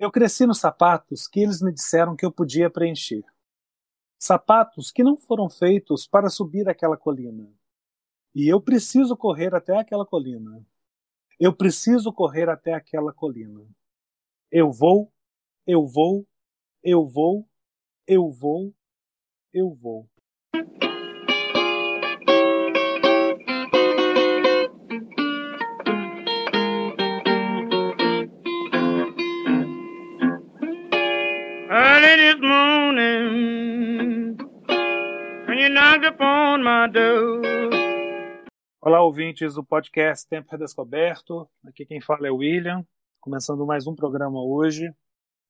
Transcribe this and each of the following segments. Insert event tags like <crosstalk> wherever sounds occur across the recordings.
Eu cresci nos sapatos que eles me disseram que eu podia preencher. Sapatos que não foram feitos para subir aquela colina. E eu preciso correr até aquela colina. Eu preciso correr até aquela colina. Eu vou, eu vou, eu vou, eu vou, eu vou. My door. Olá, ouvintes do podcast Tempo Redescoberto. Aqui quem fala é o William, começando mais um programa hoje,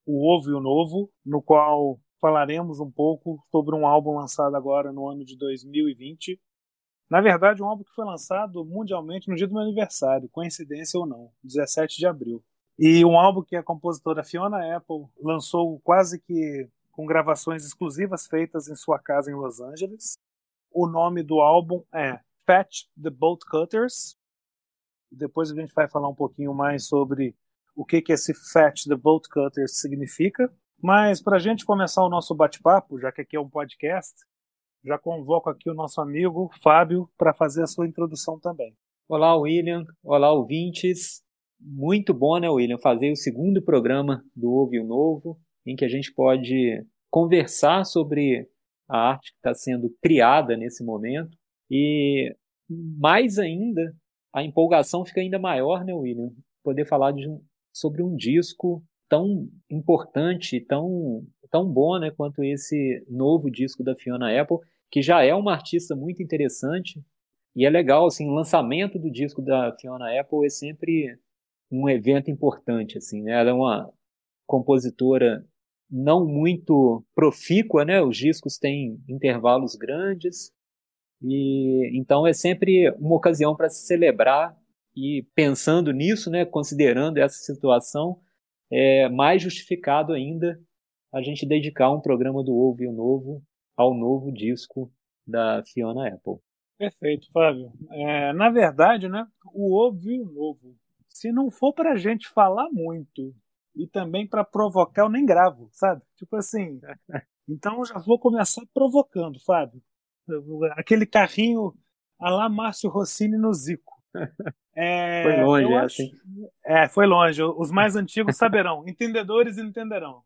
o Ovo e o Novo, no qual falaremos um pouco sobre um álbum lançado agora no ano de 2020. Na verdade, um álbum que foi lançado mundialmente no dia do meu aniversário, coincidência ou não, 17 de abril. E um álbum que a compositora Fiona Apple lançou quase que com gravações exclusivas feitas em sua casa em Los Angeles. O nome do álbum é Fetch the Bolt Cutters. Depois a gente vai falar um pouquinho mais sobre o que, que esse Fetch the Bolt Cutters significa. Mas para a gente começar o nosso bate-papo, já que aqui é um podcast, já convoco aqui o nosso amigo Fábio para fazer a sua introdução também. Olá, William. Olá, ouvintes muito bom, né, William, fazer o segundo programa do Ouve o Novo, em que a gente pode conversar sobre a arte que está sendo criada nesse momento e mais ainda a empolgação fica ainda maior, né, William? Poder falar de sobre um disco tão importante, tão tão bom, né, quanto esse novo disco da Fiona Apple, que já é uma artista muito interessante e é legal, assim, o lançamento do disco da Fiona Apple é sempre um evento importante, assim, né? Ela é uma compositora não muito profícua, né? Os discos têm intervalos grandes e então é sempre uma ocasião para se celebrar e pensando nisso, né? Considerando essa situação, é mais justificado ainda a gente dedicar um programa do Ouve o Novo ao novo disco da Fiona Apple. Perfeito, Fábio. É, na verdade, né, o Ouve o Novo se não for pra gente falar muito e também para provocar, eu nem gravo, sabe? Tipo assim. <laughs> Então já vou começar provocando, Fábio. Aquele carrinho a lá Márcio Rossini no Zico. <laughs> É, foi longe, acho, assim. É, foi longe. Os mais antigos saberão. <laughs> Entendedores entenderão.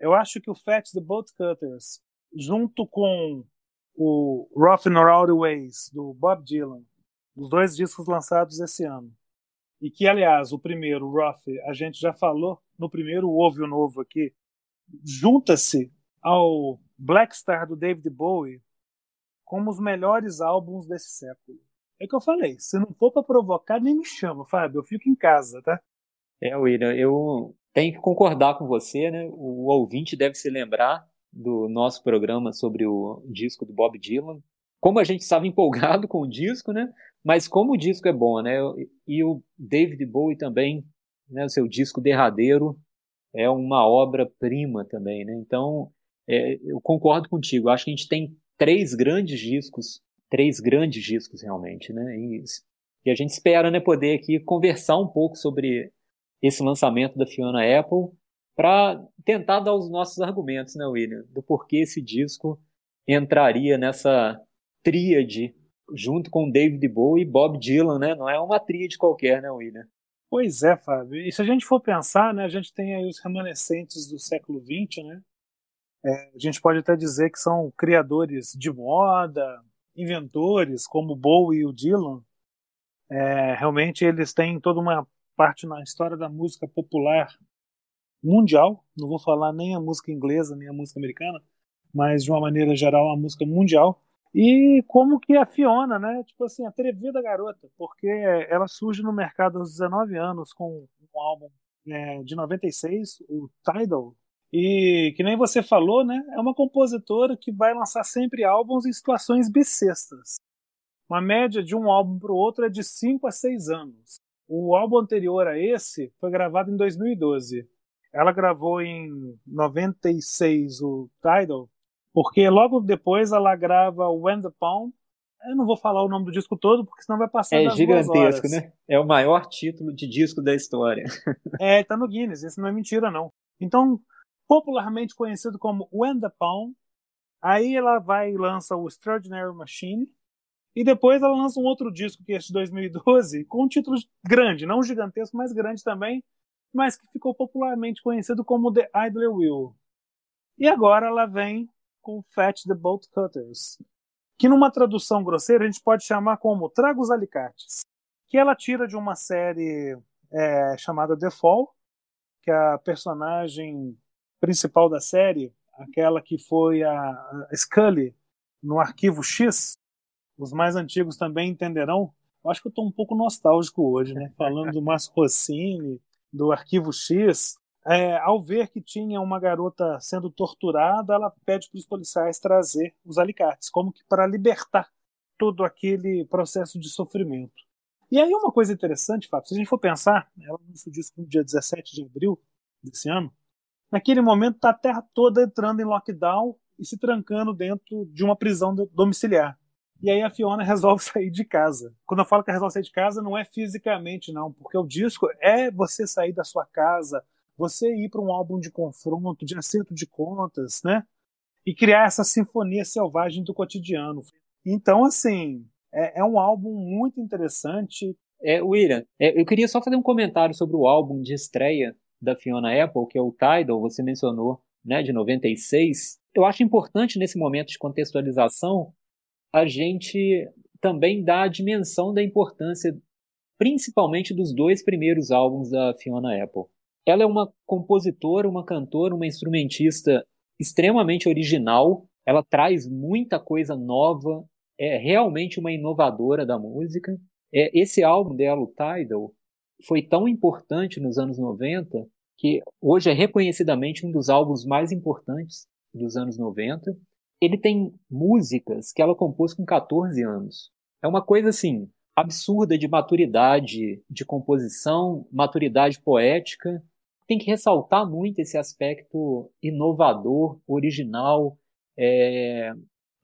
Eu acho que o Fat the Boat Cutters, junto com o Rough and Rowdy Ways, do Bob Dylan, os dois discos lançados esse ano, e que, aliás, o primeiro, Rough, a gente já falou no primeiro Ouve o Novo aqui, junta-se ao Black Star do David Bowie como os melhores álbuns desse século. É que eu falei, se não for para provocar, nem me chama, Fábio, eu fico em casa, tá? É, William, eu tenho que concordar com você, né? O ouvinte deve se lembrar do nosso programa sobre o disco do Bob Dylan. Como a gente estava empolgado <laughs> com o disco, né? Mas como o disco é bom, né? E o David Bowie também, né? O seu disco derradeiro é uma obra-prima também, né? Então, é, eu concordo contigo. Acho que a gente tem três grandes discos, três grandes discos realmente, né? E, e a gente espera, né, poder aqui conversar um pouco sobre esse lançamento da Fiona Apple para tentar dar os nossos argumentos, né, William, do porquê esse disco entraria nessa tríade junto com David Bowie e Bob Dylan, né? Não é uma tríade qualquer, né, William? Pois é, Fábio. E se a gente for pensar, né, a gente tem aí os remanescentes do século XX, né? É, a gente pode até dizer que são criadores de moda, inventores, como Bowie e o Dylan. É, realmente eles têm toda uma parte na história da música popular mundial. Não vou falar nem a música inglesa nem a música americana, mas de uma maneira geral a música mundial. E como que a Fiona, né? Tipo assim, atrevida garota, porque ela surge no mercado aos 19 anos com um álbum é, de 96, o Tidal. E que nem você falou, né? É uma compositora que vai lançar sempre álbuns em situações bissextas. Uma média de um álbum para o outro é de 5 a 6 anos. O álbum anterior a esse foi gravado em 2012. Ela gravou em 96 o Tidal porque logo depois ela grava When the Palm. Eu não vou falar o nome do disco todo, porque senão vai passar É gigantesco, né? É o maior título de disco da história. <laughs> é, tá no Guinness, isso não é mentira, não. Então, popularmente conhecido como When the Palm. Aí ela vai e lança o Extraordinary Machine. E depois ela lança um outro disco, que é de 2012, com um título grande, não gigantesco, mas grande também, mas que ficou popularmente conhecido como The Idler Wheel. E agora ela vem com Fetch the Bolt Cutters, que numa tradução grosseira a gente pode chamar como Traga os Alicates, que ela tira de uma série é, chamada The Fall, que a personagem principal da série, aquela que foi a, a Scully no Arquivo X, os mais antigos também entenderão. Eu acho que eu estou um pouco nostálgico hoje, né? Falando do Márcio Rossini, do Arquivo X. É, ao ver que tinha uma garota sendo torturada, ela pede para os policiais trazer os alicates, como que para libertar todo aquele processo de sofrimento. E aí uma coisa interessante, Fábio, se a gente for pensar, ela lançou o disco no dia 17 de abril desse ano, naquele momento está a Terra toda entrando em lockdown e se trancando dentro de uma prisão domiciliar. E aí a Fiona <laughs> resolve sair de casa. Quando eu falo que resolve sair de casa, não é fisicamente, não, porque o disco é você sair da sua casa, você ir para um álbum de confronto, de acerto de contas, né? E criar essa sinfonia selvagem do cotidiano. Então, assim, é, é um álbum muito interessante. É, William, é, eu queria só fazer um comentário sobre o álbum de estreia da Fiona Apple, que é o Tidal, você mencionou, né, de 96. Eu acho importante nesse momento de contextualização a gente também dá a dimensão da importância, principalmente dos dois primeiros álbuns da Fiona Apple. Ela é uma compositora, uma cantora, uma instrumentista extremamente original. Ela traz muita coisa nova, é realmente uma inovadora da música. É, esse álbum dela, o Tidal, foi tão importante nos anos 90 que hoje é reconhecidamente um dos álbuns mais importantes dos anos 90 ele tem músicas que ela compôs com 14 anos. É uma coisa assim absurda de maturidade de composição, maturidade poética. Tem que ressaltar muito esse aspecto inovador, original, é,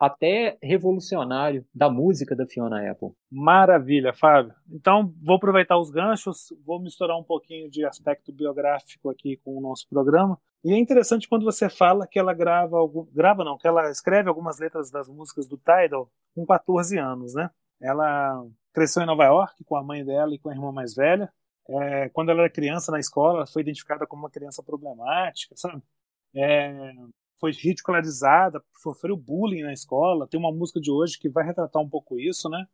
até revolucionário da música da Fiona Apple. Maravilha, Fábio. Então, vou aproveitar os ganchos, vou misturar um pouquinho de aspecto biográfico aqui com o nosso programa. E é interessante quando você fala que ela grava, grava não, que ela escreve algumas letras das músicas do Tidal com 14 anos, né? Ela cresceu em Nova York com a mãe dela e com a irmã mais velha. É, quando ela era criança na escola, foi identificada como uma criança problemática, sabe? É, foi ridicularizada, sofreu bullying na escola. Tem uma música de hoje que vai retratar um pouco isso, né?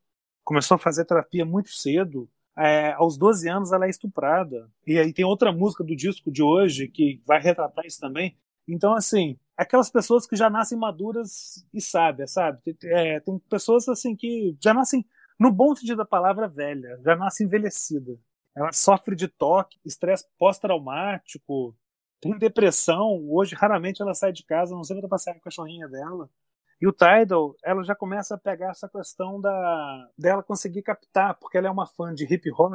Começou a fazer terapia muito cedo. É, aos 12 anos ela é estuprada. E aí tem outra música do disco de hoje que vai retratar isso também. Então, assim, aquelas pessoas que já nascem maduras e sábias, sabe? É, tem pessoas assim que já nascem, no bom sentido da palavra, velha, já nasce envelhecida. Ela sofre de toque, estresse pós-traumático, tem depressão, hoje raramente ela sai de casa, não sei para passear com a cachorrinha dela. E o Tidal, ela já começa a pegar essa questão da dela conseguir captar, porque ela é uma fã de hip hop,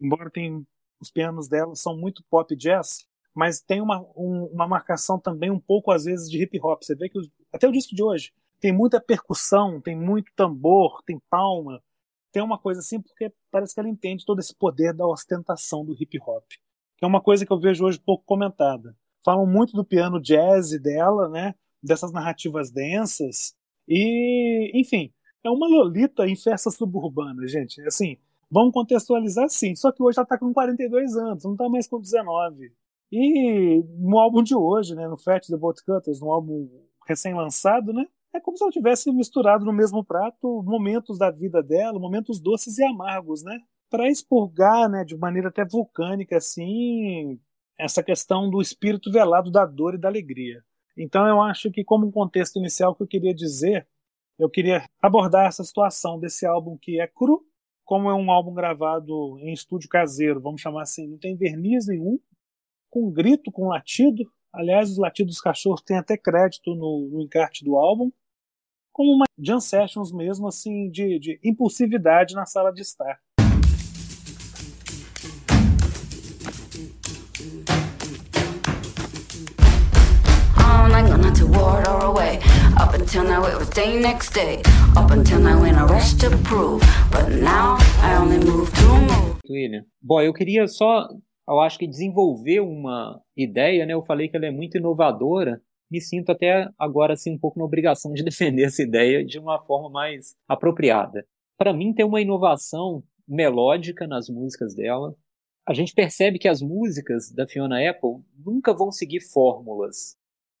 embora tem os pianos dela são muito pop jazz, mas tem uma, um, uma marcação também um pouco às vezes de hip hop. Você vê que os, até o disco de hoje tem muita percussão, tem muito tambor, tem palma, tem uma coisa assim porque parece que ela entende todo esse poder da ostentação do hip hop que é uma coisa que eu vejo hoje pouco comentada. Falam muito do piano jazz dela, né? Dessas narrativas densas. E, enfim, é uma Lolita em festa suburbana, gente. Assim, vamos contextualizar sim. Só que hoje ela está com 42 anos, não está mais com 19. E no álbum de hoje, né, no Fat The Boat Cutters, no álbum recém-lançado, né, é como se ela tivesse misturado no mesmo prato momentos da vida dela, momentos doces e amargos, né? para expurgar, né, de maneira até vulcânica, assim, essa questão do espírito velado da dor e da alegria. Então eu acho que como um contexto inicial que eu queria dizer, eu queria abordar essa situação desse álbum que é cru, como é um álbum gravado em estúdio caseiro, vamos chamar assim, não tem verniz nenhum, com grito, com latido. Aliás, os latidos dos cachorros têm até crédito no, no encarte do álbum, como uma jam sessions mesmo, assim, de, de impulsividade na sala de estar. to ward or away. Up until now it was day next day. Up until now in a rush to prove. But now I only move to move. William. Bom, eu queria só eu acho que desenvolver uma ideia, né? Eu falei que ela é muito inovadora, me sinto até agora assim um pouco na obrigação de <laughs> defender essa ideia de uma forma mais apropriada. Para mim tem uma inovação melódica nas músicas dela. A gente percebe que as músicas da Fiona Apple nunca vão seguir fórmulas,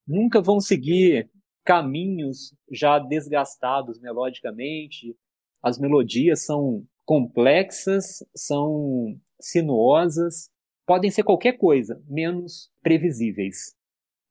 nunca vão seguir caminhos já desgastados melodicamente. As melodias são complexas, são sinuosas, podem ser qualquer coisa, menos previsíveis.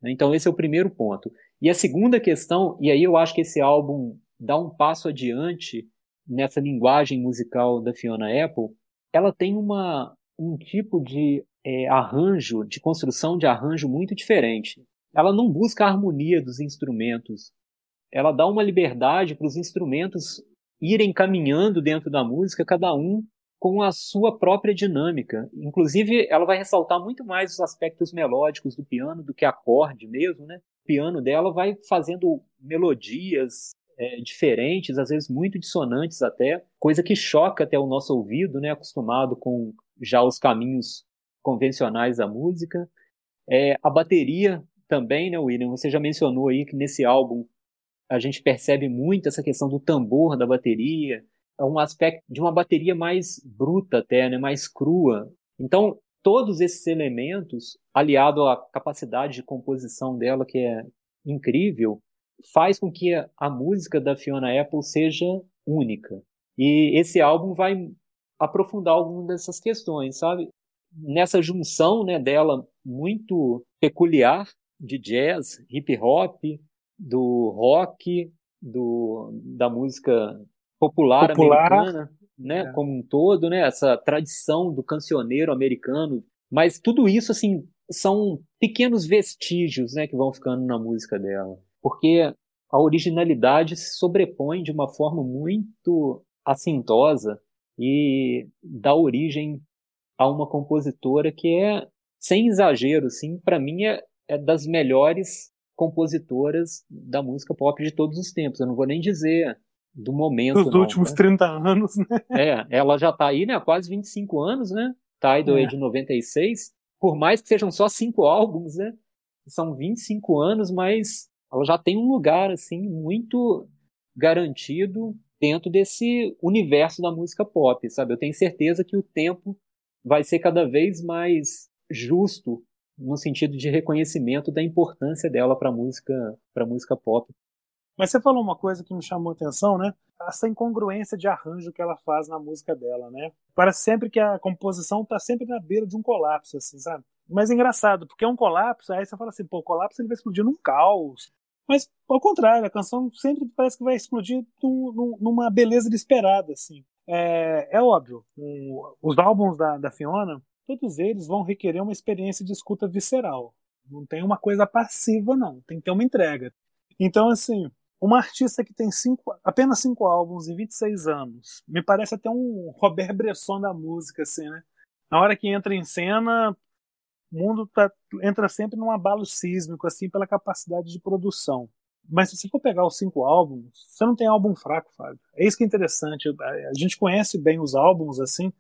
Então, esse é o primeiro ponto. E a segunda questão, e aí eu acho que esse álbum dá um passo adiante nessa linguagem musical da Fiona Apple, ela tem uma, um tipo de é, arranjo, de construção de arranjo muito diferente. Ela não busca a harmonia dos instrumentos, ela dá uma liberdade para os instrumentos irem caminhando dentro da música, cada um com a sua própria dinâmica. Inclusive, ela vai ressaltar muito mais os aspectos melódicos do piano do que acorde mesmo, né? O piano dela vai fazendo melodias é, diferentes, às vezes muito dissonantes até, coisa que choca até o nosso ouvido, né? Acostumado com já os caminhos convencionais da música. É, a bateria também, né, William? Você já mencionou aí que nesse álbum a gente percebe muito essa questão do tambor da bateria, um aspecto de uma bateria mais bruta até, né, mais crua. Então, todos esses elementos, aliado à capacidade de composição dela, que é incrível, faz com que a música da Fiona Apple seja única. E esse álbum vai aprofundar algumas dessas questões, sabe? Nessa junção né, dela muito peculiar de jazz, hip hop, do rock, do, da música popular, popular americana, né, é. como um todo, né, essa tradição do cancioneiro americano, mas tudo isso assim são pequenos vestígios, né, que vão ficando na música dela, porque a originalidade se sobrepõe de uma forma muito assintosa e dá origem a uma compositora que é sem exagero, sim, para mim é, é das melhores compositoras da música pop de todos os tempos. Eu não vou nem dizer do momento. Dos últimos né? 30 anos, né? É, ela já está aí, né, há quase 25 anos, né? Tidal é. é de 96. Por mais que sejam só cinco álbuns, né? São 25 anos, mas ela já tem um lugar, assim, muito garantido dentro desse universo da música pop, sabe? Eu tenho certeza que o tempo vai ser cada vez mais justo no sentido de reconhecimento da importância dela para música, para música pop. Mas você falou uma coisa que me chamou a atenção, né? Essa incongruência de arranjo que ela faz na música dela, né? Parece sempre que a composição tá sempre na beira de um colapso, assim, sabe? Mas é engraçado, porque é um colapso, aí você fala assim, pô, o colapso ele vai explodir num caos. Mas, ao contrário, a canção sempre parece que vai explodir num, numa beleza inesperada, assim. É, é óbvio, um, os álbuns da, da Fiona, todos eles vão requerer uma experiência de escuta visceral. Não tem uma coisa passiva, não. Tem que ter uma entrega. Então, assim, uma artista que tem cinco, apenas cinco álbuns em 26 anos, me parece até um Robert Bresson da música, assim, né? Na hora que entra em cena, o mundo tá, entra sempre num abalo sísmico, assim, pela capacidade de produção. Mas se você for pegar os cinco álbuns, você não tem álbum fraco, Fábio. É isso que é interessante. A gente conhece bem os álbuns, assim,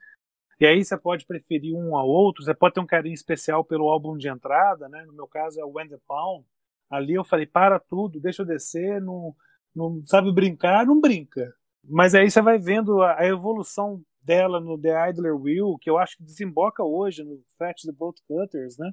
e aí você pode preferir um ao outro, você pode ter um carinho especial pelo álbum de entrada, né? No meu caso é o When the Pound. Ali eu falei, para tudo, deixa eu descer, não, não sabe brincar, não brinca. Mas aí você vai vendo a, a evolução dela no The Idler Wheel, que eu acho que desemboca hoje no Fat the Boat Cutters, né?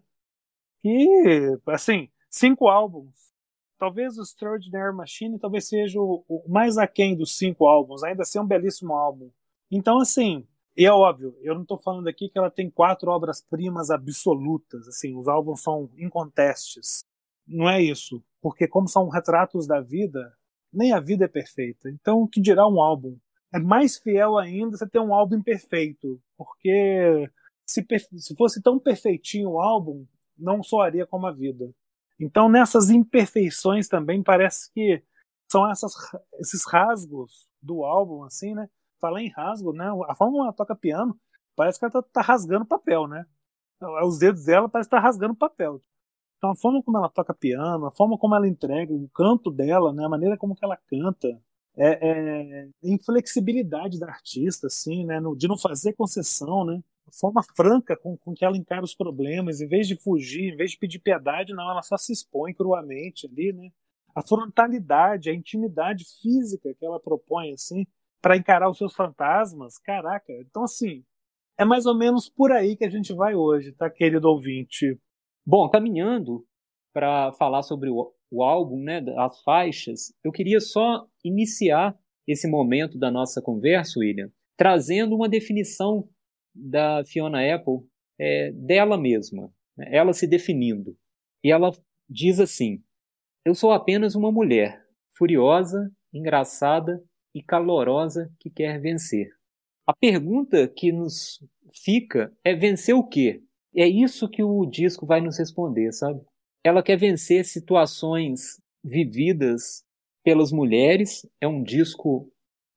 E, assim, cinco álbuns. Talvez o Extraordinary Machine talvez seja o, o mais aquém dos cinco álbuns, ainda assim é um belíssimo álbum. Então, assim, e é óbvio, eu não estou falando aqui que ela tem quatro obras-primas absolutas, assim, os álbuns são incontestes. Não é isso, porque como são retratos da vida, nem a vida é perfeita. Então, o que dirá um álbum? É mais fiel ainda você ter um álbum imperfeito, porque se, se fosse tão perfeitinho o álbum, não soaria como a vida. Então, nessas imperfeições também parece que são essas, esses rasgos do álbum, assim, né? falar em rasgo, né? A forma como ela toca piano, parece que ela tá, tá rasgando papel, né? Os dedos dela parece estar tá rasgando papel. Então a forma como ela toca piano, a forma como ela entrega, o canto dela, né? A maneira como ela canta, é, é inflexibilidade da artista, assim, né? No, de não fazer concessão, né? forma franca com, com que ela encara os problemas, em vez de fugir, em vez de pedir piedade, não, ela só se expõe cruamente ali, né? A frontalidade, a intimidade física que ela propõe, assim, para encarar os seus fantasmas, caraca. Então, assim, é mais ou menos por aí que a gente vai hoje, tá, querido ouvinte? Bom, caminhando para falar sobre o, o álbum, né, as faixas, eu queria só iniciar esse momento da nossa conversa, William, trazendo uma definição da Fiona Apple é, dela mesma, né, ela se definindo. E ela diz assim: Eu sou apenas uma mulher, furiosa, engraçada e calorosa que quer vencer. A pergunta que nos fica é vencer o quê? É isso que o disco vai nos responder, sabe? Ela quer vencer situações vividas pelas mulheres. É um disco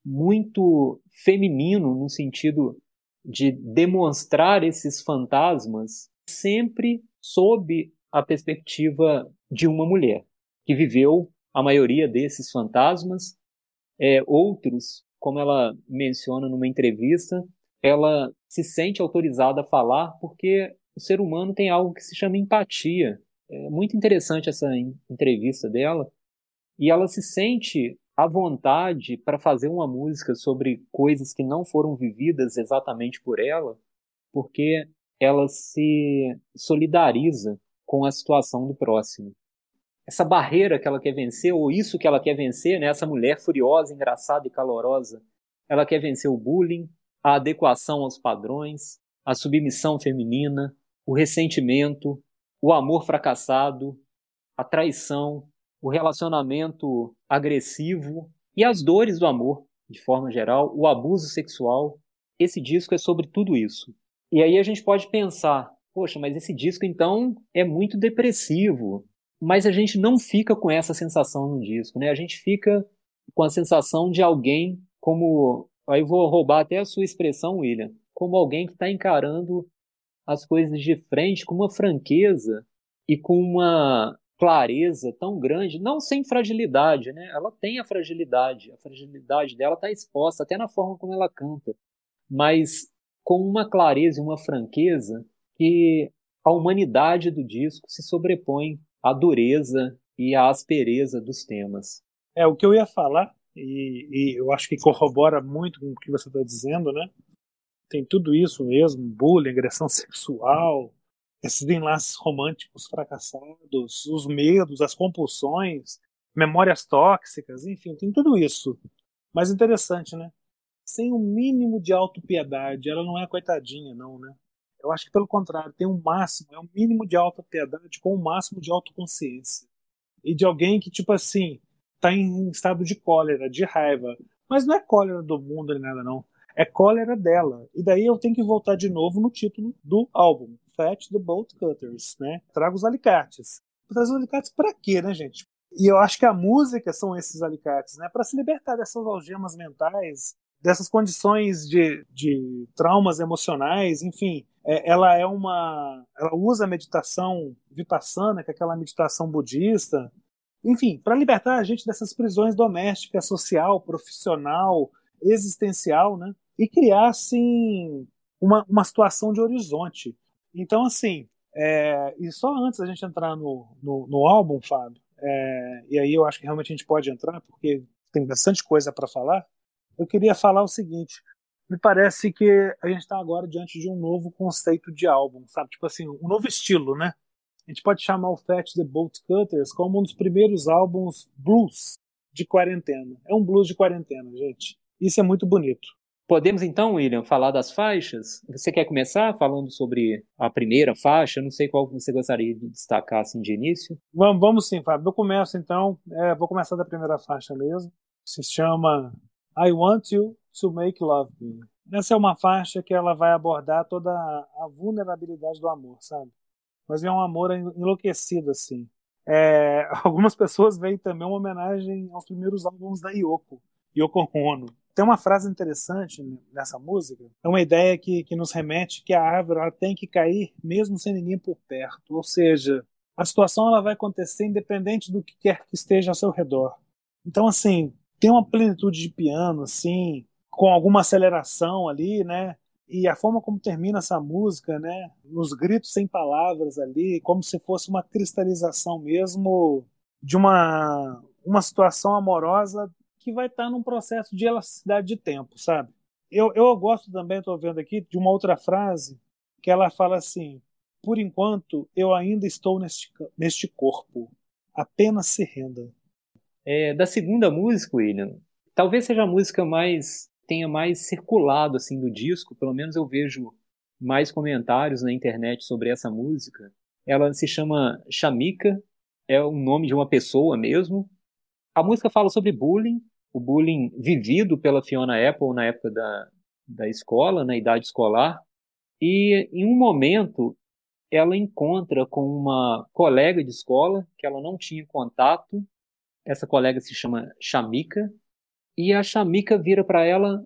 muito feminino no sentido de demonstrar esses fantasmas sempre sob a perspectiva de uma mulher que viveu a maioria desses fantasmas. É, outros, como ela menciona numa entrevista, ela se sente autorizada a falar porque o ser humano tem algo que se chama empatia. É muito interessante essa entrevista dela. E ela se sente à vontade para fazer uma música sobre coisas que não foram vividas exatamente por ela, porque ela se solidariza com a situação do próximo. Essa barreira que ela quer vencer, ou isso que ela quer vencer, né? essa mulher furiosa, engraçada e calorosa, ela quer vencer o bullying, a adequação aos padrões, a submissão feminina, o ressentimento, o amor fracassado, a traição, o relacionamento agressivo e as dores do amor, de forma geral, o abuso sexual. Esse disco é sobre tudo isso. E aí a gente pode pensar, poxa, mas esse disco então é muito depressivo. Mas a gente não fica com essa sensação no disco, né? A gente fica com a sensação de alguém como Aí vou roubar até a sua expressão, William, como alguém que está encarando as coisas de frente com uma franqueza e com uma clareza tão grande, não sem fragilidade, né? Ela tem a fragilidade, a fragilidade dela está exposta até na forma como ela canta, mas com uma clareza e uma franqueza que a humanidade do disco se sobrepõe à dureza e à aspereza dos temas. É o que eu ia falar e, e eu acho que corrobora muito com o que você está dizendo, né? Tem tudo isso mesmo, bullying, agressão <laughs> sexual, esses enlaces românticos fracassados, os medos, as compulsões, memórias tóxicas, enfim, tem tudo isso. Mas interessante, né? Sem o um mínimo de autopiedade, ela não é coitadinha, não, né? Eu acho que pelo contrário, tem um máximo, é um mínimo de autopiedade com o um máximo de autoconsciência. E de alguém que, tipo assim, está em estado de cólera, de raiva. Mas não é cólera do mundo nem nada, não. É cólera dela. E daí eu tenho que voltar de novo no título do álbum: Fetch the Bolt Cutters, né? Traga os alicates. Trazer os alicates para quê, né, gente? E eu acho que a música são esses alicates, né? Para se libertar dessas algemas mentais, dessas condições de, de traumas emocionais, enfim. É, ela é uma. Ela usa a meditação vipassana, que é aquela meditação budista, enfim, para libertar a gente dessas prisões domésticas, social, profissional, existencial, né? E criar, assim, uma, uma situação de horizonte. Então, assim, é, e só antes da gente entrar no, no, no álbum, Fábio, é, e aí eu acho que realmente a gente pode entrar, porque tem bastante coisa para falar, eu queria falar o seguinte. Me parece que a gente está agora diante de um novo conceito de álbum, sabe? Tipo assim, um novo estilo, né? a gente pode chamar o Fat the Bolt Cutters como um dos primeiros álbuns blues de quarentena. É um blues de quarentena, gente. Isso é muito bonito. Podemos então, William, falar das faixas? Você quer começar falando sobre a primeira faixa? Não sei qual você gostaria de destacar assim de início. Vamos, vamos sim, Fábio. Eu começo então. É, vou começar da primeira faixa mesmo. Se chama I Want You to Make Love Me. Essa é uma faixa que ela vai abordar toda a vulnerabilidade do amor, sabe? mas é um amor enlouquecido, assim. É, <laughs> algumas pessoas veem também uma homenagem aos primeiros álbuns da Yoko, Yoko Ono. Tem uma frase interessante nessa música, é uma ideia que, que nos remete que a árvore ela tem que cair mesmo sem ninguém por perto, ou seja, a situação ela vai acontecer independente do que quer que esteja ao seu redor. Então, assim, tem uma plenitude de piano, assim, com alguma aceleração ali, né? E a forma como termina essa música, né? Nos gritos sem palavras ali, como se fosse uma cristalização mesmo de uma, uma situação amorosa que vai estar num processo de elasticidade de tempo, sabe? Eu, eu gosto também, estou vendo aqui, de uma outra frase que ela fala assim: Por enquanto, eu ainda estou neste, neste corpo, apenas se renda. É, da segunda música, William, talvez seja a música mais tenha mais circulado assim do disco, pelo menos eu vejo mais comentários na internet sobre essa música. Ela se chama Chamika, é o nome de uma pessoa mesmo. A música fala sobre bullying, o bullying vivido pela Fiona Apple na época da, da escola, na idade escolar. E em um momento ela encontra com uma colega de escola que ela não tinha contato. Essa colega se chama Chamika e a Chamika vira para ela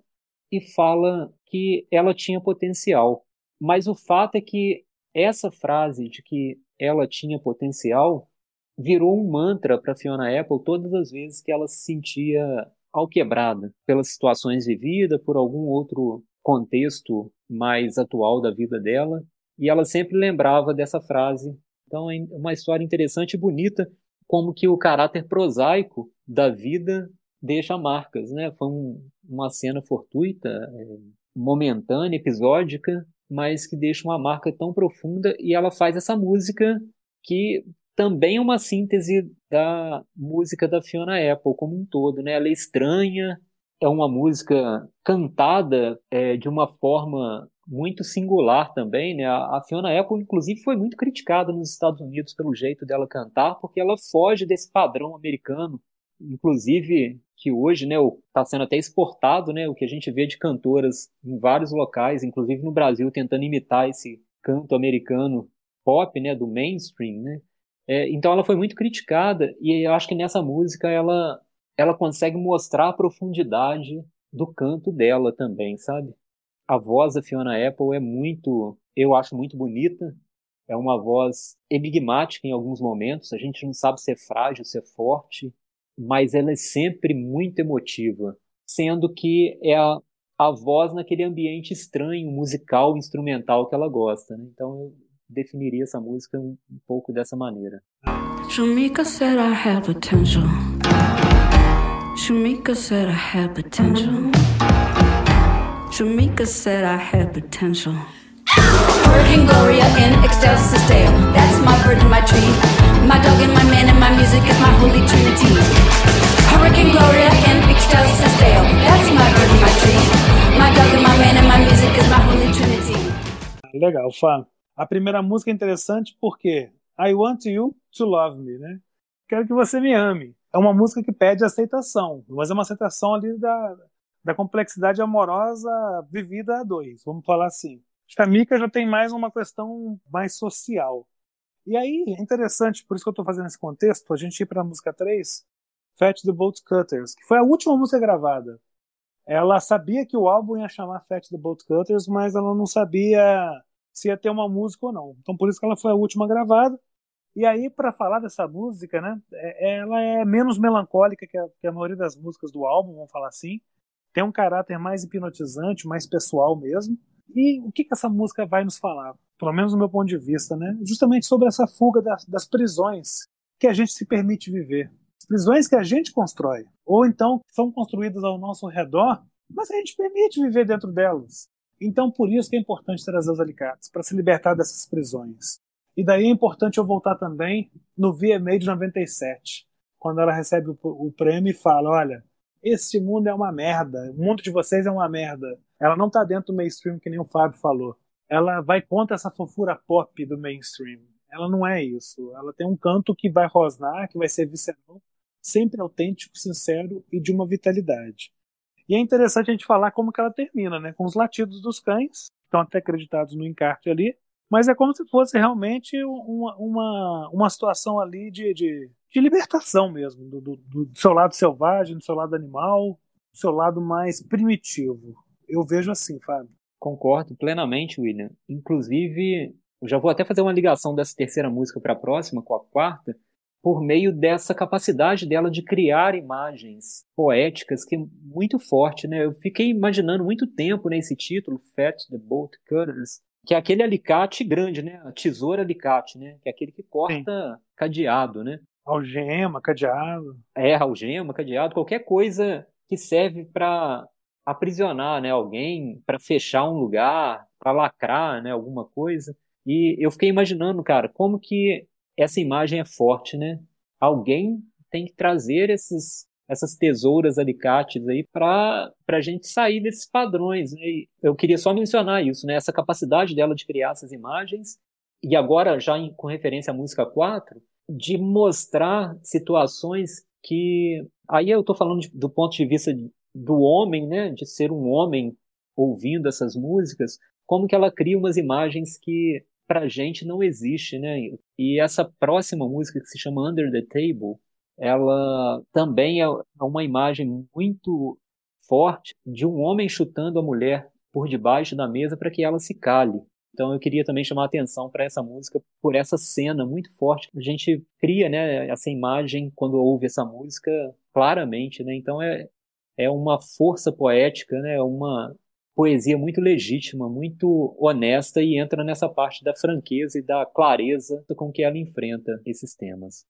e fala que ela tinha potencial. Mas o fato é que essa frase de que ela tinha potencial virou um mantra para Fiona Apple todas as vezes que ela se sentia alquebrada pelas situações vividas, por algum outro contexto mais atual da vida dela, e ela sempre lembrava dessa frase. Então é uma história interessante e bonita, como que o caráter prosaico da vida deixa marcas, né? Foi um, uma cena fortuita, é, momentânea, episódica, mas que deixa uma marca tão profunda e ela faz essa música que também uma síntese da música da Fiona Apple como um todo, né? Ela é estranha, é uma música cantada é, de uma forma muito singular também, né? A Fiona Apple, inclusive, foi muito criticada nos Estados Unidos pelo jeito dela cantar, porque ela foge desse padrão americano inclusive que hoje, né, está sendo até exportado, né, o que a gente vê de cantoras em vários locais, inclusive no Brasil, tentando imitar esse canto americano pop, né, do mainstream, né. É, então ela foi muito criticada e eu acho que nessa música ela ela consegue mostrar a profundidade do canto dela também, sabe? A voz da Fiona Apple é muito, eu acho muito bonita. É uma voz enigmática em alguns momentos. A gente não sabe se é frágil, se é forte mas ela é sempre muito emotiva, sendo que é a, a voz naquele ambiente estranho, musical, instrumental que ela gosta. Né? Então definiria essa música um, um pouco dessa maneira. Shumika said I have potential. Shumika said I have potential. Shumika said I have potential. Hurricane Gloria in excelsis Dale. That's my bird and my tree. My dog and my man and my music is my holy trinity. Hurricane Gloria in excelsis Dale. That's my bird and my tree. My dog and my man and my music is my holy trinity. Legal, Fá. A primeira música é interessante porque I want you to love me, né? Quero que você me ame. É uma música que pede aceitação, mas é uma aceitação ali da, da complexidade amorosa vivida a dois, vamos falar assim. A Mika já tem mais uma questão mais social. E aí é interessante, por isso que eu estou fazendo esse contexto, a gente ir para a música 3, Fat the Bolt Cutters, que foi a última música gravada. Ela sabia que o álbum ia chamar Fat the Bolt Cutters, mas ela não sabia se ia ter uma música ou não. Então por isso que ela foi a última gravada. E aí, para falar dessa música, né, é, ela é menos melancólica que a, que a maioria das músicas do álbum, vamos falar assim. Tem um caráter mais hipnotizante, mais pessoal mesmo. E o que, que essa música vai nos falar? Pelo menos do meu ponto de vista, né? Justamente sobre essa fuga das, das prisões que a gente se permite viver. Prisões que a gente constrói. Ou então são construídas ao nosso redor, mas a gente permite viver dentro delas. Então, por isso que é importante trazer os alicates, para se libertar dessas prisões. E daí é importante eu voltar também no VMA de 97, quando ela recebe o, prêmio e fala: Olha, esse mundo é uma merda, o mundo de vocês é uma merda. Ela não tá dentro do mainstream que nem o Fábio falou. Ela vai contra essa fofura pop do mainstream. Ela não é isso. Ela tem um canto que vai rosnar, que vai ser visceral, sempre autêntico, sincero e de uma vitalidade. E é interessante a gente falar como que ela termina, né? Com os latidos dos cães, que estão até acreditados no encarte ali, mas é como se fosse realmente uma, uma, uma situação ali de, de, de libertação mesmo, do, do, do, seu lado selvagem, do seu lado animal, do seu lado mais primitivo. Eu vejo assim, Fábio. Concordo plenamente, William. Inclusive, eu já vou até fazer uma ligação dessa terceira música para a próxima, com a quarta, por meio dessa capacidade dela de criar imagens poéticas que é muito forte, né? Eu fiquei imaginando muito tempo nesse título, Fat the Bolt Cutters, que é aquele alicate grande, né? A tesoura alicate, né? Que é aquele que corta Sim. cadeado, né? Algema, cadeado. É, algema, cadeado, qualquer coisa que serve para aprisionar, né, alguém, para fechar um lugar, para lacrar, né, alguma coisa. E eu fiquei imaginando, cara, como que essa imagem é forte, né? Alguém tem que trazer esses, essas tesouras alicates aí para a gente sair desses padrões. Né? Eu queria só mencionar isso, né? Essa capacidade dela de criar essas imagens e agora já em, com referência à música 4, de mostrar situações que aí eu estou falando de, do ponto de vista do homem, né? De ser um homem ouvindo essas músicas, como que ela cria umas imagens que pra gente não existe, né? E essa próxima música que se chama Under the Table, ela também é uma imagem muito forte de um homem chutando a mulher por debaixo da mesa para que ela se cale. Então eu queria também chamar a atenção para essa música por essa cena muito forte. A gente cria, né, essa imagem quando ouve essa música claramente, né? Então é é uma força poética, né? Uma poesia muito legítima, muito honesta e entra nessa parte da franqueza e da clareza com que ela enfrenta esses temas.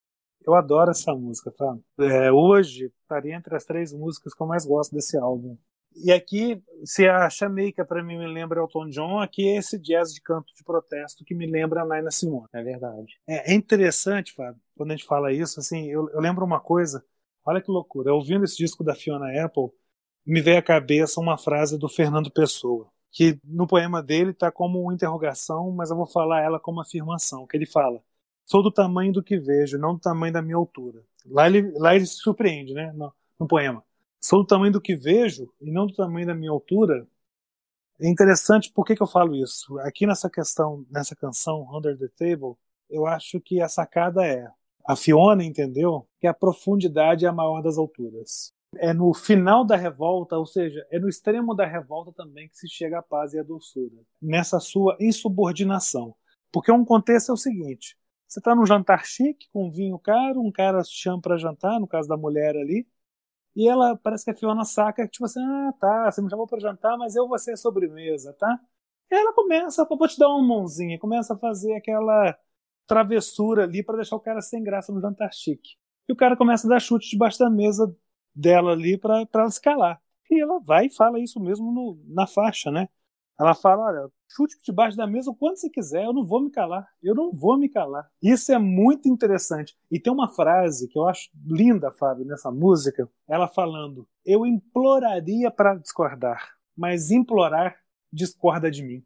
Eu adoro essa música, tá? É, hoje estaria entre as três músicas que eu mais gosto desse álbum. E aqui, se a Jamaica para mim me lembra Elton John, aqui é esse jazz de canto de protesto que me lembra a Naina Simone. É verdade. É, é interessante, Fábio, quando a gente fala isso, assim, eu, eu lembro uma coisa, olha que loucura, ouvindo esse disco da Fiona Apple, me veio à cabeça uma frase do Fernando Pessoa, que no poema dele está como uma interrogação, mas eu vou falar ela como afirmação, que ele fala: "Sou do tamanho do que vejo, não do tamanho da minha altura". Lá ele, lá ele se surpreende, né, no, no poema. Sou do tamanho do que vejo e não do tamanho da minha altura. É interessante, por que, que eu falo isso? Aqui nessa questão, nessa canção Under the Table, eu acho que a sacada é a Fiona entendeu que a profundidade é a maior das alturas é no final da revolta, ou seja, é no extremo da revolta também que se chega à paz e à doçura, nessa sua insubordinação. Porque um contexto é o seguinte: você está num jantar chique, com um vinho caro, um cara chama para jantar, no caso da mulher ali, e ela parece que a Fiona saca, tipo assim, ah, tá, você me chamou para jantar, mas eu vou ser sobremesa, tá? E ela começa, vou te dar uma mãozinha, começa a fazer aquela travessura ali para deixar o cara sem graça no jantar chique. E o cara começa a dar chute debaixo da mesa dela ali para ela se calar. E ela vai e fala isso mesmo no, na faixa, né? Ela fala: olha, chute debaixo da mesa o quanto você quiser, eu não vou me calar, eu não vou me calar. Isso é muito interessante. E tem uma frase que eu acho linda, Fábio, nessa música, ela falando: eu imploraria para discordar, mas implorar discorda de mim.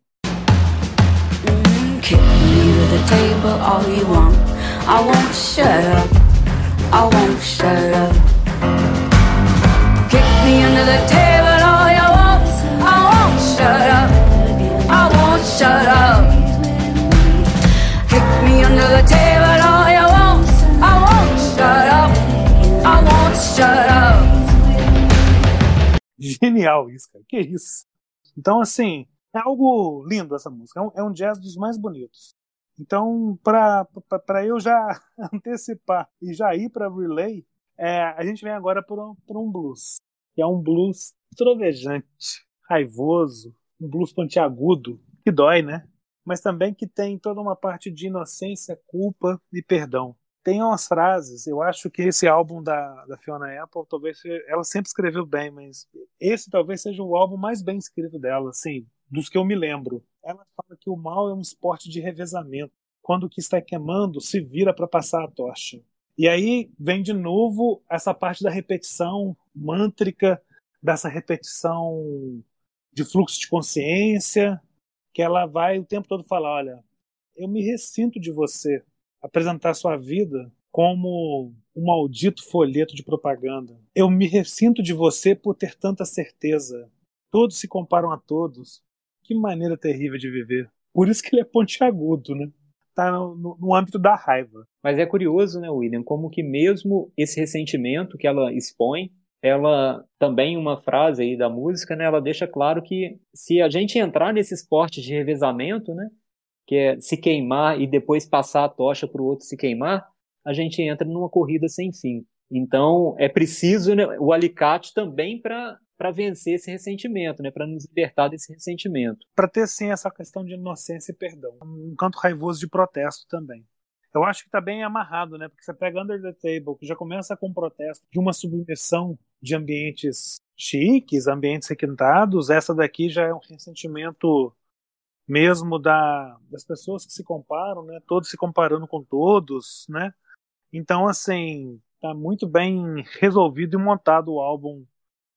Me under the table want. I shut up. I won't shut up. Kick me under the table want. I shut up. I won't shut up. Genial isso, cara. Que isso. Então, assim, é algo lindo essa música. É um, é um jazz dos mais bonitos. Então, para eu já <laughs> antecipar e já ir para relay, é, a gente vem agora para um, um blues que é um blues trovejante, raivoso, um blues pontiagudo, que dói, né? Mas também que tem toda uma parte de inocência, culpa e perdão. Tem umas frases, eu acho que esse álbum da, da Fiona Apple, talvez ela sempre escreveu bem, mas esse talvez seja o álbum mais bem escrito dela, assim, dos que eu me lembro. Ela fala que o mal é um esporte de revezamento. Quando o que está queimando se vira para passar a tocha. E aí vem de novo essa parte da repetição mântrica, dessa repetição de fluxo de consciência, que ela vai o tempo todo falar: olha, eu me ressinto de você apresentar sua vida como um maldito folheto de propaganda. Eu me ressinto de você por ter tanta certeza. Todos se comparam a todos. Que maneira terrível de viver. Por isso que ele é pontiagudo, né? Está no, no, âmbito da raiva. Mas é curioso, né, William, como que mesmo esse ressentimento que ela expõe, ela também uma frase aí da música, né, ela deixa claro que se a gente entrar nesse esporte de revezamento, né, que é se queimar e depois passar a tocha para o outro se queimar, a gente entra numa corrida sem fim. Então, é preciso né, o alicate também para para vencer esse ressentimento, né, para nos libertar desse ressentimento. Para ter sim essa questão de inocência e perdão, um canto raivoso de protesto também. Eu acho que está bem amarrado, né? Porque você pega Under the Table, que já começa com um protesto de uma submissão de ambientes chiques, ambientes requintados. Essa daqui já é um ressentimento mesmo da, das pessoas que se comparam, né? Todos se comparando com todos, né? Então, assim, tá muito bem resolvido e montado o álbum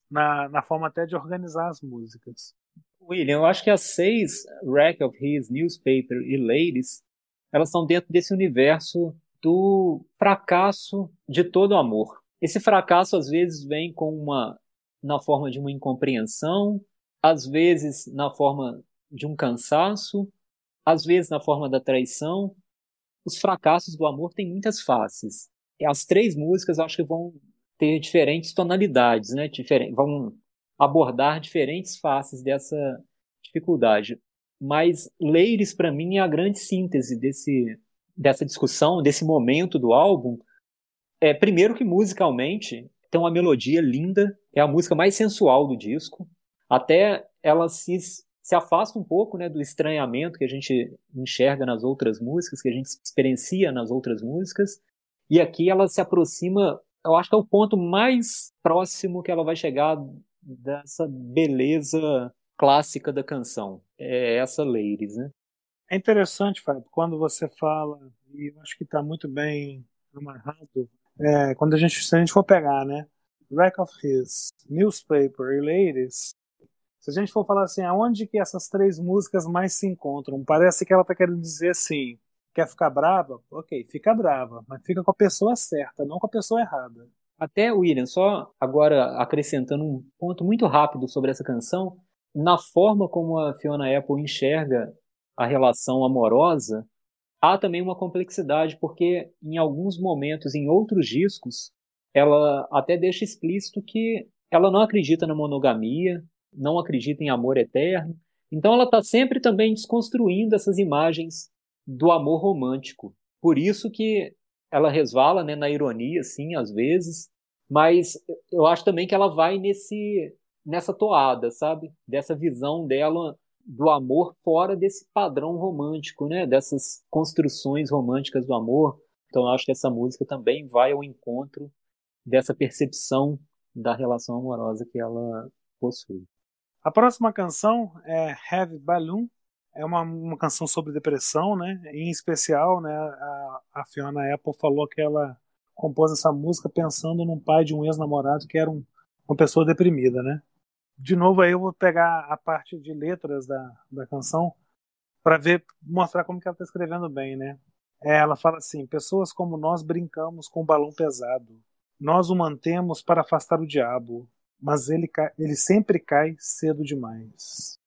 na, na forma até de organizar as músicas. William, eu acho que as seis Rack of His, Newspaper e Ladies elas estão dentro desse universo do fracasso de todo amor. Esse fracasso às vezes vem com uma na forma de uma incompreensão, às vezes na forma de um cansaço, às vezes na forma da traição. Os fracassos do amor têm muitas faces. As três músicas acho que vão ter diferentes tonalidades, né? Diferen vão abordar diferentes faces dessa dificuldade. Mas Leires, para mim, é a grande síntese desse, dessa discussão, desse momento do álbum. É, primeiro que musicalmente tem uma melodia linda, é a música mais sensual do disco. Até ela se, se afasta um pouco né, do estranhamento que a gente enxerga nas outras músicas, que a gente experiencia nas outras músicas. E aqui ela se aproxima, eu acho que é o ponto mais próximo que ela vai chegar dessa beleza clássica da canção. É essa Ladies, né? É interessante, Fábio, quando você fala, e eu acho que está muito bem amarrado, é, quando a gente, se a gente for pegar, né, Rack of His, Newspaper e Ladies, se a gente for falar assim, aonde que essas três músicas mais se encontram, parece que ela está querendo dizer assim, quer ficar brava? Ok, fica brava, mas fica com a pessoa certa, não com a pessoa errada. Até, William, só agora acrescentando um ponto muito rápido sobre essa canção, na forma como a Fiona Apple enxerga a relação amorosa, há também uma complexidade, porque em alguns momentos, em outros discos, ela até deixa explícito que ela não acredita na monogamia, não acredita em amor eterno. Então ela está sempre também desconstruindo essas imagens do amor romântico. Por isso que ela resvala né, na ironia, sim, às vezes, mas eu acho também que ela vai nesse nessa toada, sabe? Dessa visão dela do amor fora desse padrão romântico, né? Dessas construções românticas do amor. Então eu acho que essa música também vai ao encontro dessa percepção da relação amorosa que ela possui. A próxima canção é Heavy Balloon. É uma, uma canção sobre depressão, né? Em especial, né? A, a Fiona Apple falou que ela compôs essa música pensando num pai de um ex-namorado que era um, uma pessoa deprimida, né? de novo aí eu vou pegar a parte de letras da, da canção para ver mostrar como que ela está escrevendo bem, né? É, ela fala assim: pessoas como nós brincamos com um balão pesado. Nós o mantemos para afastar o diabo, mas ele, ele sempre cai cedo demais.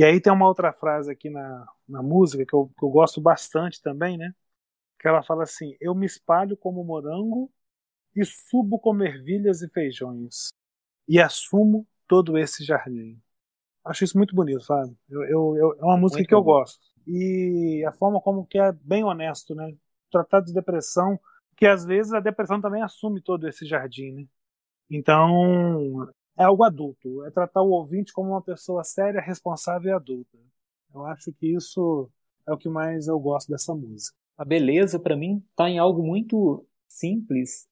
E aí tem uma outra frase aqui na, na música que eu, que eu gosto bastante também, né? Que ela fala assim: Eu me espalho como morango e subo como ervilhas e feijões, e assumo todo esse jardim. Acho isso muito bonito, sabe? Eu, eu, eu é uma música muito que eu gosto. E a forma como que é bem honesto, né? Tratar de depressão, que às vezes a depressão também assume todo esse jardim, né? Então, é algo adulto. É tratar o ouvinte como uma pessoa séria, responsável e adulta. Eu acho que isso é o que mais eu gosto dessa música. A beleza, para mim, está em algo muito simples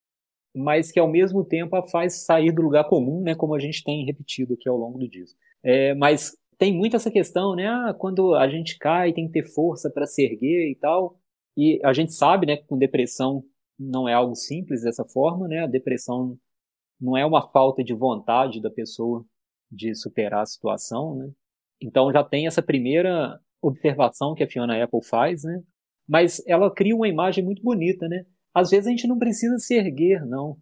mas que ao mesmo tempo a faz sair do lugar comum, né, como a gente tem repetido aqui ao longo do disco. É, mas tem muito essa questão, né, ah, quando a gente cai tem que ter força para se erguer e tal, e a gente sabe, né, que com depressão não é algo simples dessa forma, né, a depressão não é uma falta de vontade da pessoa de superar a situação, né, então já tem essa primeira observação que a Fiona Apple faz, né, mas ela cria uma imagem muito bonita, né, às vezes a gente não precisa se erguer, não.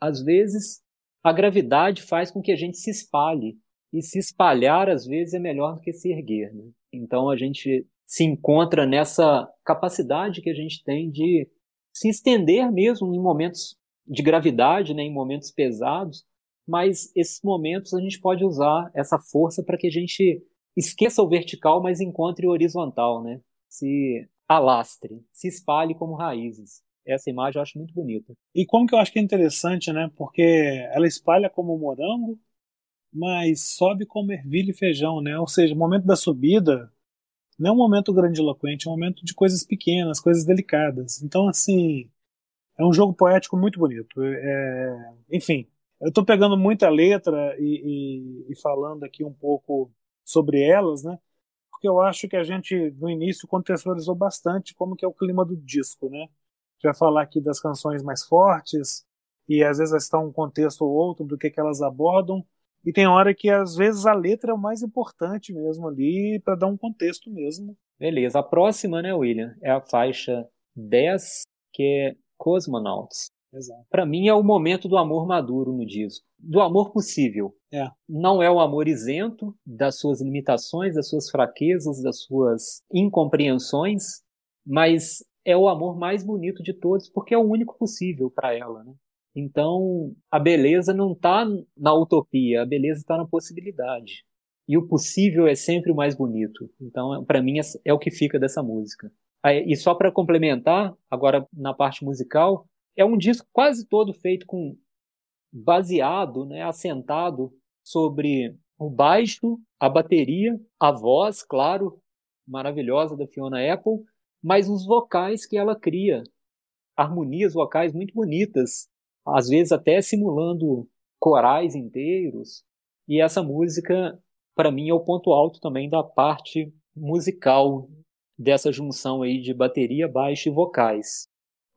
Às vezes a gravidade faz com que a gente se espalhe. E se espalhar, às vezes, é melhor do que se erguer. Né? Então a gente se encontra nessa capacidade que a gente tem de se estender mesmo em momentos de gravidade, né, em momentos pesados, mas esses momentos a gente pode usar essa força para que a gente esqueça o vertical, mas encontre o horizontal, né? Se alastre, se espalhe como raízes essa imagem eu acho muito bonita. E como que eu acho que é interessante, né? Porque ela espalha como morango, mas sobe como ervilha e feijão, né? Ou seja, o momento da subida não é um momento grandiloquente, é um momento de coisas pequenas, coisas delicadas. Então, assim, é um jogo poético muito bonito. É, enfim, eu estou pegando muita letra e, e, e, falando aqui um pouco sobre elas, né? Porque eu acho que a gente, no início, contextualizou bastante como que é o clima do disco, né? Já falar aqui das canções mais fortes, e às vezes estão um contexto ou outro do que, que elas abordam, e tem hora que às vezes a letra é o mais importante mesmo ali, para dar um contexto mesmo. Beleza, a próxima, né, William, é a faixa 10, que é Cosmonauts. Para mim é o momento do amor maduro no disco, do amor possível. É. Não é o amor isento das suas limitações, das suas fraquezas, das suas incompreensões, mas é o amor mais bonito de todos porque é o único possível para ela, né? Então, a beleza não está na utopia, a beleza está na possibilidade. E o possível é sempre o mais bonito. Então, para mim, é o que fica dessa música. E só para complementar, agora na parte musical, é um disco quase todo feito com baseado, né, assentado sobre o baixo, a bateria, a voz, claro, maravilhosa da Fiona Apple, mas os vocais que ela cria, harmonias vocais muito bonitas, às vezes até simulando corais inteiros. E essa música, para mim, é o ponto alto também da parte musical dessa junção aí de bateria, baixo e vocais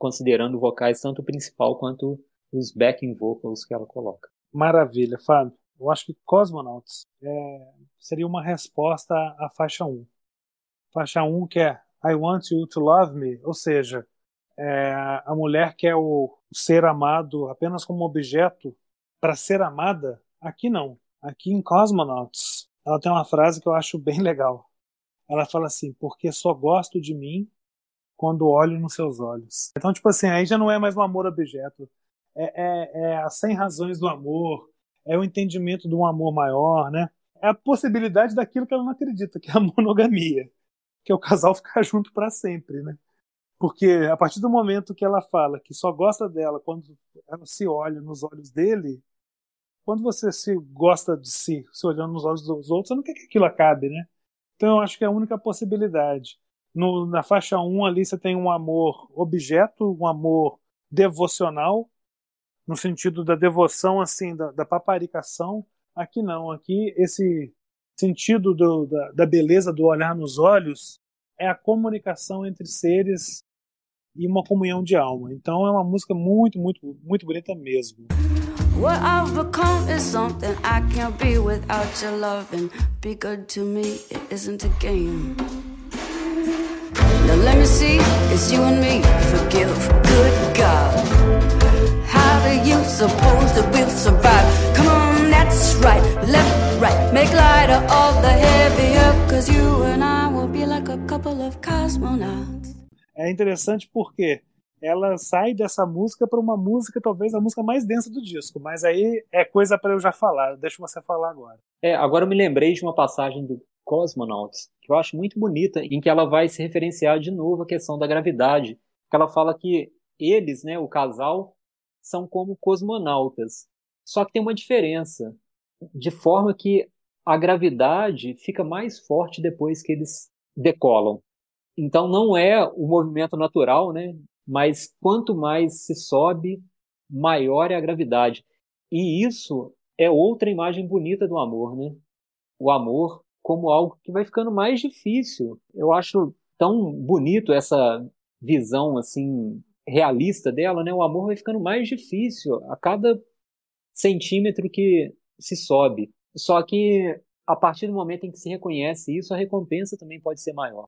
considerando vocais tanto o principal quanto os backing vocals que ela coloca. Maravilha, Fábio. Eu acho que Cosmonauts é, seria uma resposta à faixa 1. Faixa 1 que é I Want You to Love Me, ou seja, é, a mulher quer o ser amado apenas como objeto para ser amada. Aqui não. Aqui em Cosmonauts, ela tem uma frase que eu acho bem legal. Ela fala assim: Porque só gosto de mim quando olho nos seus olhos. Então, tipo assim, aí já não é mais um amor objeto. É, é, é as 100 razões do amor, é o entendimento de um amor maior, né? É a possibilidade daquilo que ela não acredita, que é a <laughs> monogamia. Que é o casal ficar junto para sempre, né? Porque a partir do momento que ela fala que só gosta dela quando ela se olha nos olhos dele, quando você se gosta de si, se olhando nos olhos dos outros, você não quer que aquilo acabe, né? Então eu acho que é a única possibilidade. No, na faixa 1 ali você tem um amor objeto, um amor devocional, no sentido da devoção, assim, da, da paparicação. Aqui não, aqui esse sentido do, da, da beleza do olhar nos olhos é a comunicação entre seres e uma comunhão de alma. Então é uma música muito, muito, muito bonita mesmo. What I've become is something I can't be without your loving. Be good to me, it isn't a game. Now let me see, it's you and me. Forgive, good God. How do you suppose that we'll survive? Come on, that's right. Left, right. Make lighter all the heavier. Cause you and I will be like a couple of cosmonauts. É interessante porque ela sai dessa música para uma música, talvez a música mais densa do disco, mas aí é coisa para eu já falar, deixa você falar agora. É, agora eu me lembrei de uma passagem do Cosmonauts, que eu acho muito bonita, em que ela vai se referenciar de novo à questão da gravidade, que ela fala que eles, né, o casal, são como cosmonautas. Só que tem uma diferença, de forma que a gravidade fica mais forte depois que eles decolam. Então não é o movimento natural, né? Mas quanto mais se sobe, maior é a gravidade. E isso é outra imagem bonita do amor, né? O amor como algo que vai ficando mais difícil. Eu acho tão bonito essa visão assim realista dela, né? O amor vai ficando mais difícil a cada centímetro que se sobe. Só que a partir do momento em que se reconhece isso, a recompensa também pode ser maior.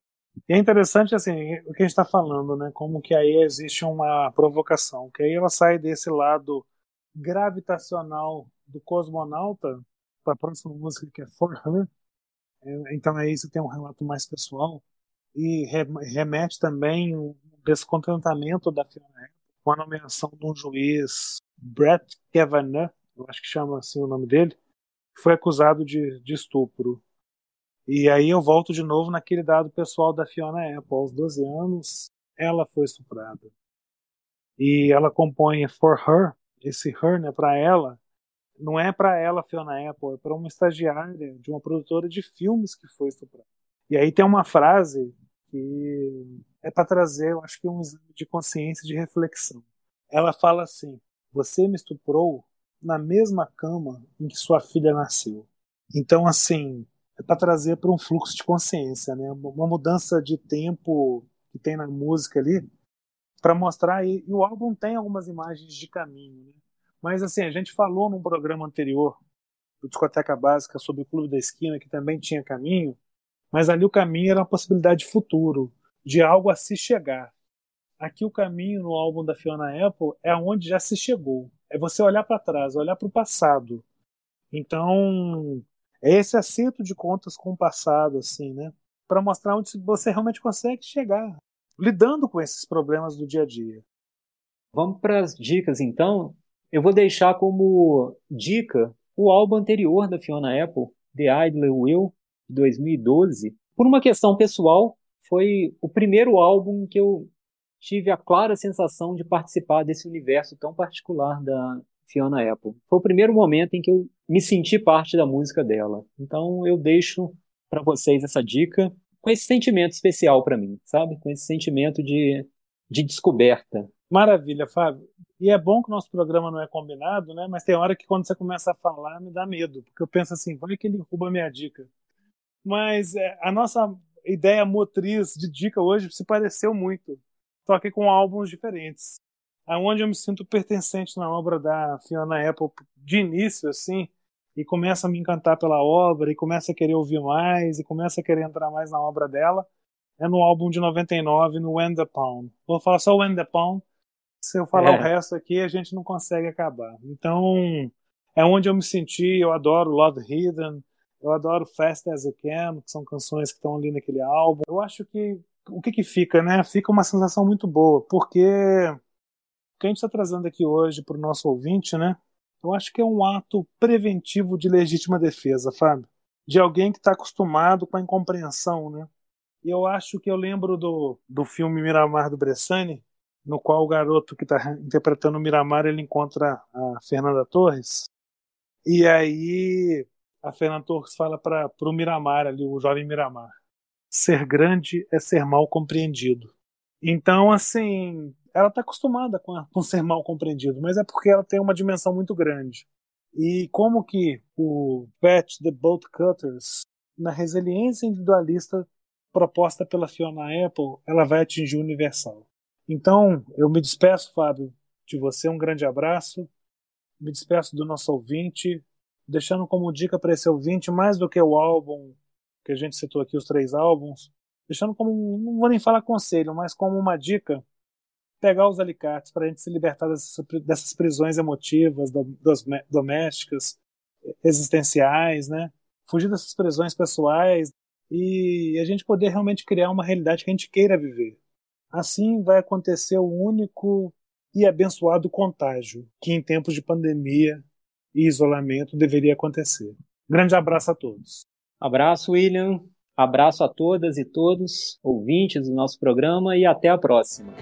E é interessante assim o que a gente está falando, né? Como que aí existe uma provocação, que aí ela sai desse lado gravitacional do cosmonauta para a próxima música que é For Her, é, então aí você tem um relato mais pessoal e remete também o descontentamento da Fiona com a nomeação de um juiz, Brett Kavanaugh, eu acho que chama assim o nome dele, foi acusado de, de estupro. E aí eu volto de novo naquele dado pessoal da Fiona Apple. Aos 12 anos, ela foi estuprada. E ela compõe For Her, esse Her, né, para ela, não é para ela, Fiona Apple, é para uma estagiária de uma produtora de filmes que foi estuprada. E aí tem uma frase que é para trazer, eu acho que um exame de consciência, de reflexão. Ela fala assim: Você me estuprou na mesma cama em que sua filha nasceu. Então, assim, é para trazer para um fluxo de consciência, né? Uma mudança de tempo que tem na música ali, para mostrar. E, e, o álbum tem algumas imagens de caminho, né? Mas, assim, a gente falou num programa anterior do Discoteca Básica sobre o Clube da Esquina, que também tinha caminho, mas ali o caminho era uma possibilidade de futuro, de algo a se chegar. Aqui o caminho no álbum da Fiona Apple é onde já se chegou. É você olhar para trás, olhar para o passado. Então, é esse acerto de contas com o passado, assim, né? Para mostrar onde você realmente consegue chegar, lidando com esses problemas do dia a dia. Vamos para as dicas, então. Eu vou deixar como dica o álbum anterior da Fiona Apple, The Idler Will, de 2012. Por uma questão pessoal, foi o primeiro álbum que eu tive a clara sensação de participar desse universo tão particular da Fiona Apple. Foi o primeiro momento em que eu me senti parte da música dela. Então eu deixo para vocês essa dica com esse sentimento especial para mim, sabe? Com esse sentimento de, de descoberta. Maravilha, Fábio. E é bom que o nosso programa não é combinado, né? Mas tem hora que quando você começa a falar, me dá medo, porque eu penso assim, vai que ele rouba minha dica. Mas é, a nossa ideia motriz de dica hoje se pareceu muito, só que com álbuns diferentes. Aonde eu me sinto pertencente na obra da Fiona Apple de início, assim, e começa a me encantar pela obra, e começa a querer ouvir mais, e começa a querer entrar mais na obra dela, é no álbum de 99, no When the Pound. Vou falar só When the Pound, se eu falar é. o resto aqui, a gente não consegue acabar. Então, é onde eu me senti, eu adoro Love Hidden, eu adoro Fast As You Can, que são canções que estão ali naquele álbum. Eu acho que o que, que fica, né? Fica uma sensação muito boa, porque o que a gente está trazendo aqui hoje para o nosso ouvinte, né? Eu acho que é um ato preventivo de legítima defesa, Fábio. De alguém que está acostumado com a incompreensão, né? E eu acho que eu lembro do, do filme Miramar do Bressani, no qual o garoto que está interpretando o Miramar ele encontra a Fernanda Torres. E aí a Fernanda Torres fala para o Miramar ali, o jovem Miramar. Ser grande é ser mal compreendido. Então, assim, ela está acostumada com, a, com ser mal compreendido, mas é porque ela tem uma dimensão muito grande. E como que o Patch the Boat Cutters, na resiliência individualista proposta pela Fiona Apple, ela vai atingir o universal. Então, eu me despeço, Fábio, de você, um grande abraço. Me despeço do nosso ouvinte, deixando como dica para esse ouvinte, mais do que o álbum que a gente citou aqui, os três álbuns, deixando como, não vou nem falar conselho, mas como uma dica, pegar os alicates para a gente se libertar dessas, dessas prisões emotivas, domésticas, existenciais, né? Fugir dessas prisões pessoais e a gente poder realmente criar uma realidade que a gente queira viver. Assim vai acontecer o único e abençoado contágio que em tempos de pandemia e isolamento deveria acontecer. Grande abraço a todos. Abraço, William. Abraço a todas e todos, ouvintes do nosso programa, e até a próxima.